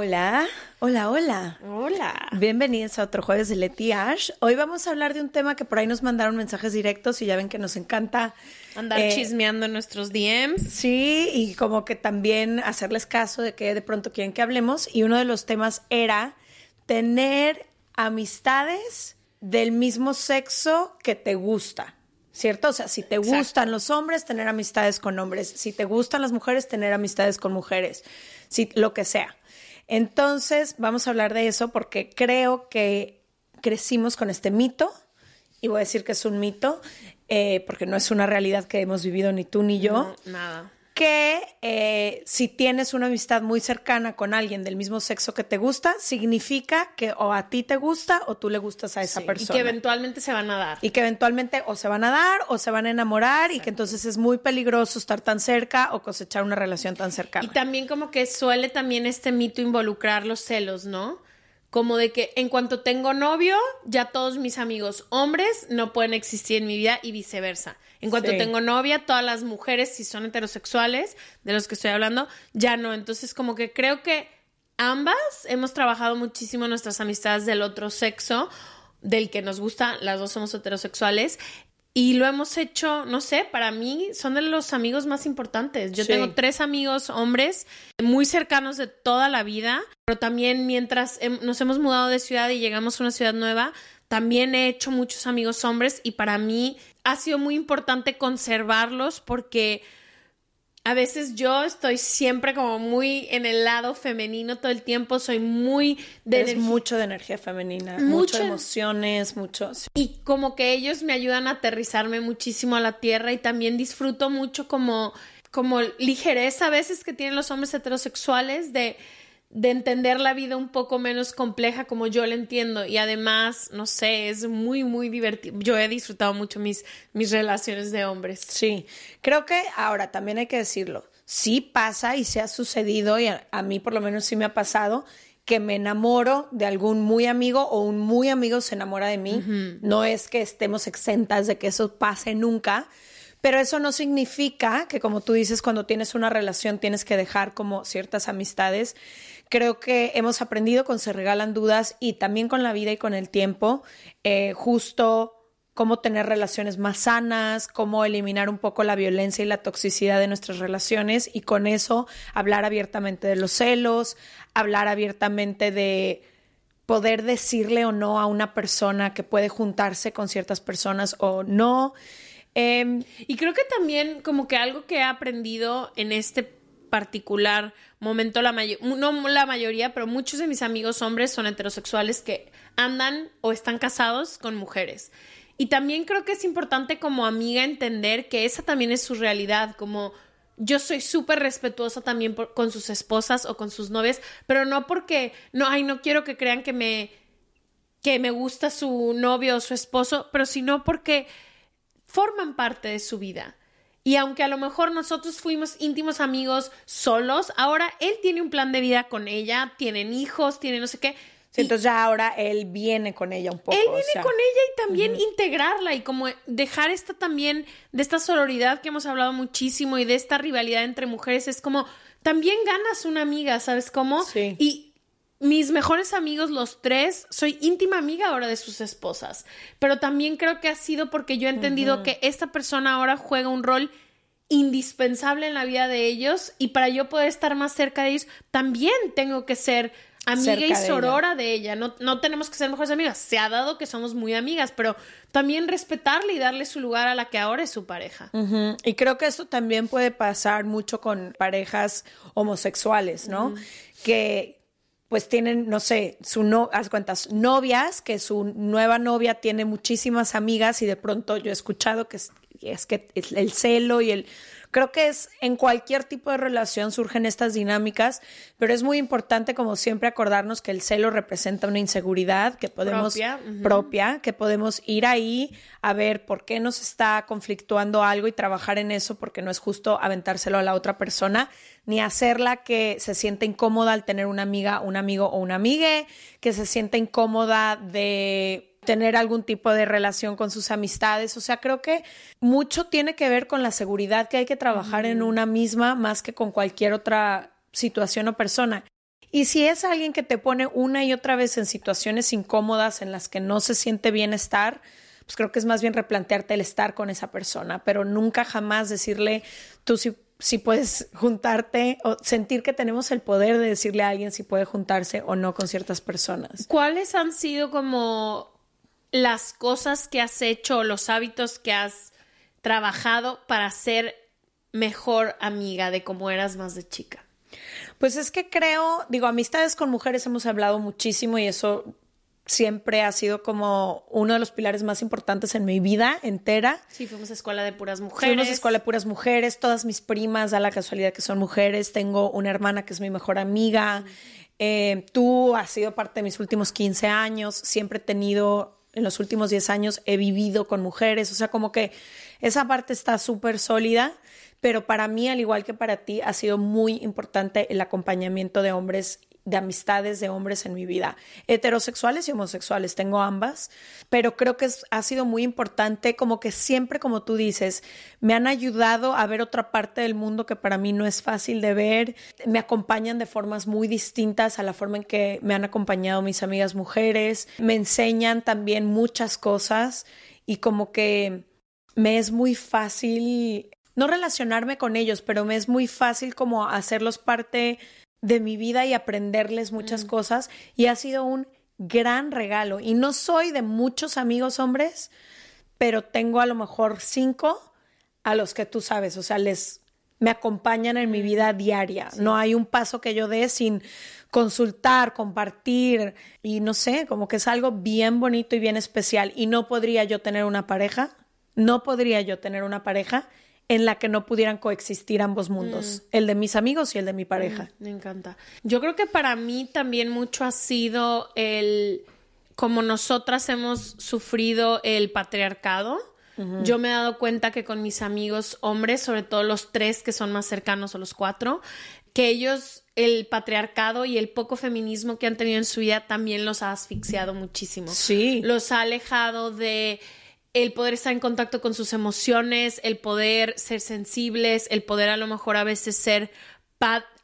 Hola, hola, hola. Hola. Bienvenidos a otro jueves de Leti Ash. Hoy vamos a hablar de un tema que por ahí nos mandaron mensajes directos y ya ven que nos encanta Andar eh, chismeando en nuestros DMs. Sí, y como que también hacerles caso de que de pronto quieren que hablemos. Y uno de los temas era tener amistades del mismo sexo que te gusta. ¿Cierto? O sea, si te Exacto. gustan los hombres, tener amistades con hombres. Si te gustan las mujeres, tener amistades con mujeres. Si, lo que sea. Entonces, vamos a hablar de eso porque creo que crecimos con este mito, y voy a decir que es un mito, eh, porque no es una realidad que hemos vivido ni tú ni yo nada. Que eh, si tienes una amistad muy cercana con alguien del mismo sexo que te gusta, significa que o a ti te gusta o tú le gustas a esa Sí, persona. Y que eventualmente se van a dar. Y que eventualmente o se van a dar o se van a enamorar y que entonces es muy peligroso estar tan cerca o cosechar una relación tan cercana. Y también como que suele también este mito involucrar los celos, ¿no? Como de que en cuanto tengo novio, ya todos mis amigos hombres no pueden existir en mi vida y viceversa. En cuanto Sí. tengo novia, todas las mujeres, si son heterosexuales, de los que estoy hablando, ya no. Entonces como que creo que ambas hemos trabajado muchísimo nuestras amistades del otro sexo, del que nos gusta, las dos somos heterosexuales. Y lo hemos hecho, no sé, para mí son de los amigos más importantes. Yo Sí. tengo tres amigos hombres muy cercanos de toda la vida, pero también mientras nos hemos mudado de ciudad y llegamos a una ciudad nueva, también he hecho muchos amigos hombres y para mí ha sido muy importante conservarlos porque a veces yo estoy siempre como muy en el lado femenino todo el tiempo, soy muy de es mucho de energía femenina, Mucho- emociones, mucho. sí. y como que ellos me ayudan a aterrizarme muchísimo a la tierra y también disfruto mucho como, como ligereza a veces que tienen los hombres heterosexuales de, de entender la vida un poco menos compleja como yo la entiendo y además, no sé, es muy, muy divertido. Yo he disfrutado mucho mis, mis relaciones de hombres. Sí, creo que ahora también hay que decirlo. Sí pasa y se ha sucedido, y a, a mí por lo menos sí me ha pasado, que me enamoro de algún muy amigo o un muy amigo se enamora de mí. No es que estemos exentas de que eso pase nunca, pero eso no significa que, como tú dices, cuando tienes una relación tienes que dejar como ciertas amistades. Creo que hemos aprendido con Se Regalan Dudas y también con la vida y con el tiempo, eh, justo cómo tener relaciones más sanas, cómo eliminar un poco la violencia y la toxicidad de nuestras relaciones y con eso hablar abiertamente de los celos, hablar abiertamente de poder decirle o no a una persona que puede juntarse con ciertas personas o no. Em, Y creo que también como que algo que he aprendido en este particular momento, la mayo- no la mayoría, pero muchos de mis amigos hombres son heterosexuales que andan o están casados con mujeres. Y también creo que es importante como amiga entender que esa también es su realidad, como yo soy súper respetuosa también con sus esposas o con sus novias, pero no porque, no, ay, no quiero que crean que me, que me gusta su novio o su esposo, pero sino porque forman parte de su vida. Y aunque a lo mejor nosotros fuimos íntimos amigos solos, ahora él tiene un plan de vida con ella, tienen hijos, tiene no sé qué. sí, entonces ya ahora él viene con ella un poco. él o viene sea, con ella y también integrarla y como dejar esta también de esta sororidad que hemos hablado muchísimo y de esta rivalidad entre mujeres es como también ganas una amiga, ¿sabes cómo? Sí. Y mis mejores amigos, los tres, soy íntima amiga ahora de sus esposas. Pero también creo que ha sido porque yo he entendido que esta persona ahora juega un rol indispensable en la vida de ellos y para yo poder estar más cerca de ellos, también tengo que ser amiga y de ella. sorora de ella. No, no tenemos que ser mejores amigas. Se ha dado que somos muy amigas, pero también respetarle y darle su lugar a la que ahora es su pareja. Y creo que esto también puede pasar mucho con parejas homosexuales, ¿no? Que pues tienen, no sé, su no, haz cuentas, novias, que su nueva novia tiene muchísimas amigas y de pronto yo he escuchado que es, es que el celo y el Creo que es en cualquier tipo de relación surgen estas dinámicas, pero es muy importante como siempre acordarnos que el celo representa una inseguridad que podemos Propia, propia, que podemos ir ahí a ver por qué nos está conflictuando algo y trabajar en eso porque no es justo aventárselo a la otra persona ni hacerla que se sienta incómoda al tener una amiga, un amigo o una amigue, que se sienta incómoda de tener algún tipo de relación con sus amistades. O sea, creo que mucho tiene que ver con la seguridad que hay que trabajar en una misma más que con cualquier otra situación o persona. Y si es alguien que te pone una y otra vez en situaciones incómodas en las que no se siente bien estar, pues creo que es más bien replantearte el estar con esa persona, pero nunca jamás decirle tú si, si puedes juntarte o sentir que tenemos el poder de decirle a alguien si puede juntarse o no con ciertas personas. ¿Cuáles han sido como las cosas que has hecho, los hábitos que has trabajado para ser mejor amiga de cómo eras más de chica? Pues es que creo, digo, amistades con mujeres hemos hablado muchísimo y eso siempre ha sido como uno de los pilares más importantes en mi vida entera. Sí, fuimos a escuela de puras mujeres. Fuimos a escuela de puras mujeres, todas mis primas, da la casualidad que son mujeres, tengo una hermana que es mi mejor amiga, eh, tú has sido parte de mis últimos 15 años, siempre he tenido, en los últimos 10 años he vivido con mujeres, o sea, como que esa parte está súper sólida, pero para mí, al igual que para ti, ha sido muy importante el acompañamiento de hombres de amistades de hombres en mi vida, heterosexuales y homosexuales, tengo ambas, pero creo que ha sido muy importante, como que siempre, como tú dices, me han ayudado a ver otra parte del mundo que para mí no es fácil de ver, me acompañan de formas muy distintas a la forma en que me han acompañado mis amigas mujeres, me enseñan también muchas cosas y como que me es muy fácil no relacionarme con ellos, pero me es muy fácil como hacerlos parte de mi vida y aprenderles muchas Mm. cosas y ha sido un gran regalo. Y no soy de muchos amigos hombres, pero tengo a lo mejor cinco a los que tú sabes, o sea, les me acompañan en Mm. mi vida diaria. No hay un paso que yo dé sin consultar, compartir y no sé, como que es algo bien bonito y bien especial. Y no podría yo tener una pareja, no podría yo tener una pareja en la que no pudieran coexistir ambos mundos, el de mis amigos y el de mi pareja. Me encanta. Yo creo que para mí también mucho ha sido el, como nosotras hemos sufrido el patriarcado. Yo me he dado cuenta que con mis amigos hombres, sobre todo los tres que son más cercanos o los cuatro, que ellos, el patriarcado y el poco feminismo que han tenido en su vida también los ha asfixiado muchísimo. Sí. Los ha alejado de el poder estar en contacto con sus emociones, el poder ser sensibles, el poder a lo mejor a veces ser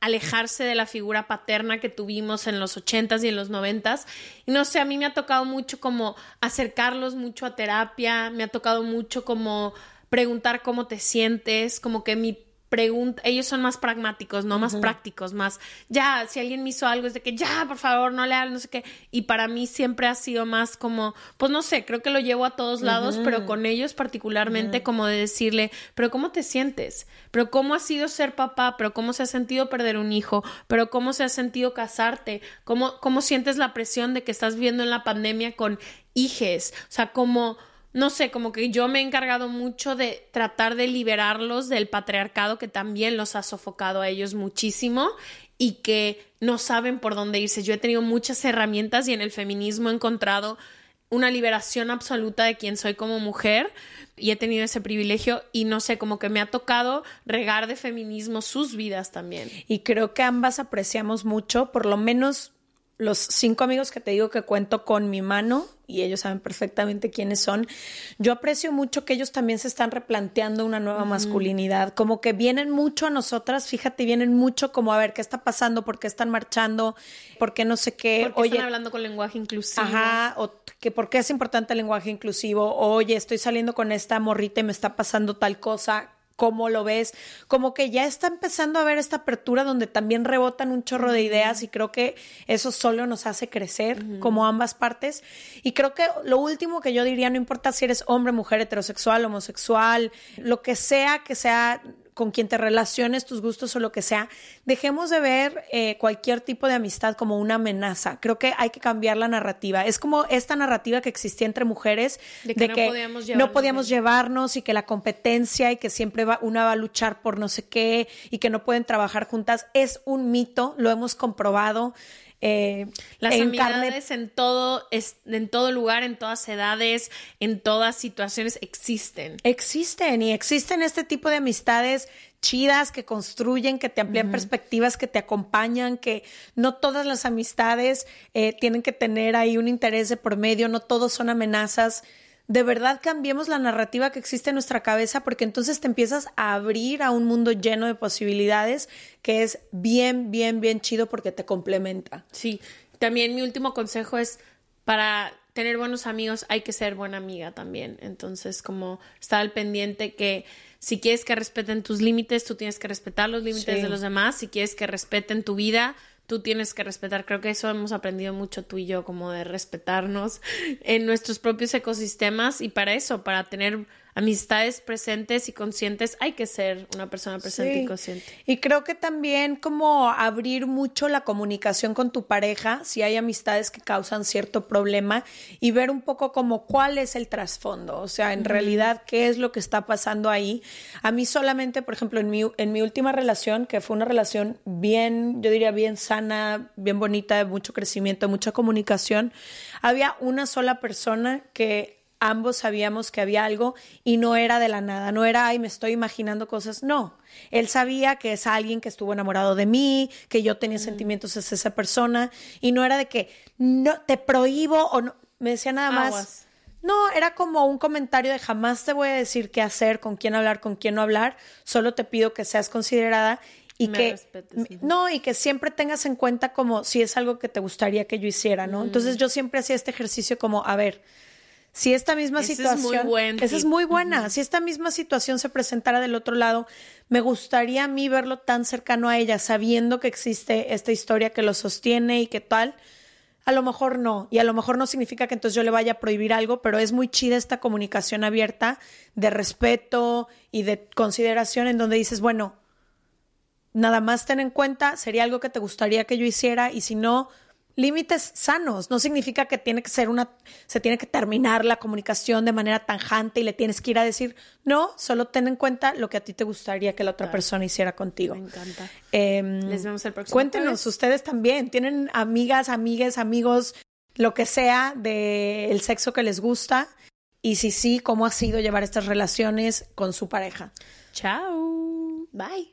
alejarse de la figura paterna que tuvimos en los ochentas y en los noventas. Y no sé, a mí me ha tocado mucho como acercarlos mucho a terapia, me ha tocado mucho como preguntar cómo te sientes, como que mi pregunta, ellos son más pragmáticos, no más prácticos, más ya, si alguien me hizo algo es de que ya, por favor, no le hagas, no sé qué. Y para mí siempre ha sido más como, pues no sé, creo que lo llevo a todos lados, pero con ellos particularmente como de decirle, pero ¿cómo te sientes? Pero ¿cómo ha sido ser papá? Pero ¿cómo se ha sentido perder un hijo? Pero ¿cómo se ha sentido casarte? ¿Cómo, cómo sientes la presión de que estás viviendo en la pandemia con hijes? O sea, como no sé, como que yo me he encargado mucho de tratar de liberarlos del patriarcado que también los ha sofocado a ellos muchísimo y que no saben por dónde irse. Yo he tenido muchas herramientas y en el feminismo he encontrado una liberación absoluta de quién soy como mujer y he tenido ese privilegio y no sé, como que me ha tocado regar de feminismo sus vidas también. Y creo que ambas apreciamos mucho, por lo menos los cinco amigos que te digo que cuento con mi mano, y ellos saben perfectamente quiénes son, yo aprecio mucho que ellos también se están replanteando una nueva masculinidad, como que vienen mucho a nosotras, fíjate, vienen mucho como a ver qué está pasando, por qué están marchando, por qué no sé qué, Porque oye, están hablando con lenguaje inclusivo. Ajá, o que por qué es importante el lenguaje inclusivo, oye, estoy saliendo con esta morrita y me está pasando tal cosa, ¿cómo lo ves? Como que ya está empezando a haber esta apertura donde también rebotan un chorro de ideas y creo que eso solo nos hace crecer como ambas partes. Y creo que lo último que yo diría, no importa si eres hombre, mujer, heterosexual, homosexual, lo que sea que sea con quien te relaciones, tus gustos o lo que sea, dejemos de ver eh, cualquier tipo de amistad como una amenaza. Creo que hay que cambiar la narrativa. Es como esta narrativa que existía entre mujeres De que no podíamos llevarnos no podíamos llevarnos y que la competencia y que siempre va, una va a luchar por no sé qué y que no pueden trabajar juntas. Es un mito, lo hemos comprobado. Eh, Las en carne amistades en todo, es- en todo lugar, en todas edades, en todas situaciones existen. Existen y existen este tipo de amistades chidas que construyen, que te amplían perspectivas, que te acompañan, que no todas las amistades eh, tienen que tener ahí un interés de por medio, no todos son amenazas. De verdad cambiemos la narrativa que existe en nuestra cabeza porque entonces te empiezas a abrir a un mundo lleno de posibilidades que es bien, bien, bien chido porque te complementa. Sí, también mi último consejo es para tener buenos amigos hay que ser buena amiga también. Entonces, como estar al pendiente que si quieres que respeten tus límites, tú tienes que respetar los límites Sí. de los demás. Si quieres que respeten tu vida, tú tienes que respetar. Creo que eso hemos aprendido mucho tú y yo, como de respetarnos en nuestros propios ecosistemas y para eso, para tener amistades presentes y conscientes, hay que ser una persona presente Sí. y consciente. Y creo que también como abrir mucho la comunicación con tu pareja, si hay amistades que causan cierto problema y ver un poco como cuál es el trasfondo, o sea, en realidad qué es lo que está pasando ahí. A mí solamente, por ejemplo, en mi, en mi última relación, que fue una relación bien, yo diría bien sana, bien bonita, de mucho crecimiento, mucha comunicación, había una sola persona que ambos sabíamos que había algo y no era de la nada, no era, ay, me estoy imaginando cosas, no. Él sabía que es alguien que estuvo enamorado de mí, que yo tenía sentimientos hacia esa persona y no era de que no te prohíbo o no, me decía nada más. Aguas. No, era como un comentario de jamás te voy a decir qué hacer, con quién hablar, con quién no hablar, solo te pido que seas considerada y Me que respetes. no y que siempre tengas en cuenta como si es algo que te gustaría que yo hiciera, ¿no? Entonces yo siempre hacía este ejercicio como, a ver, si esta misma Ese es situación, muy buen esa es muy buena, si esta misma situación se presentara del otro lado, me gustaría a mí verlo tan cercano a ella, sabiendo que existe esta historia que lo sostiene y que tal. A lo mejor no, y a lo mejor no significa que entonces yo le vaya a prohibir algo, pero es muy chida esta comunicación abierta de respeto y de consideración en donde dices, bueno, nada más ten en cuenta, sería algo que te gustaría que yo hiciera y si no, límites sanos. No significa que tiene que ser una, se tiene que terminar la comunicación de manera tanjante y le tienes que ir a decir, no, solo ten en cuenta lo que a ti te gustaría que la otra persona hiciera contigo. Me encanta. Em, Les vemos el próximo Cuéntenos jueves. ustedes también, ¿tienen amigas, amigues, amigos, lo que sea del sexo que les gusta? Y si sí, ¿cómo ha sido llevar estas relaciones con su pareja? Chao. Bye.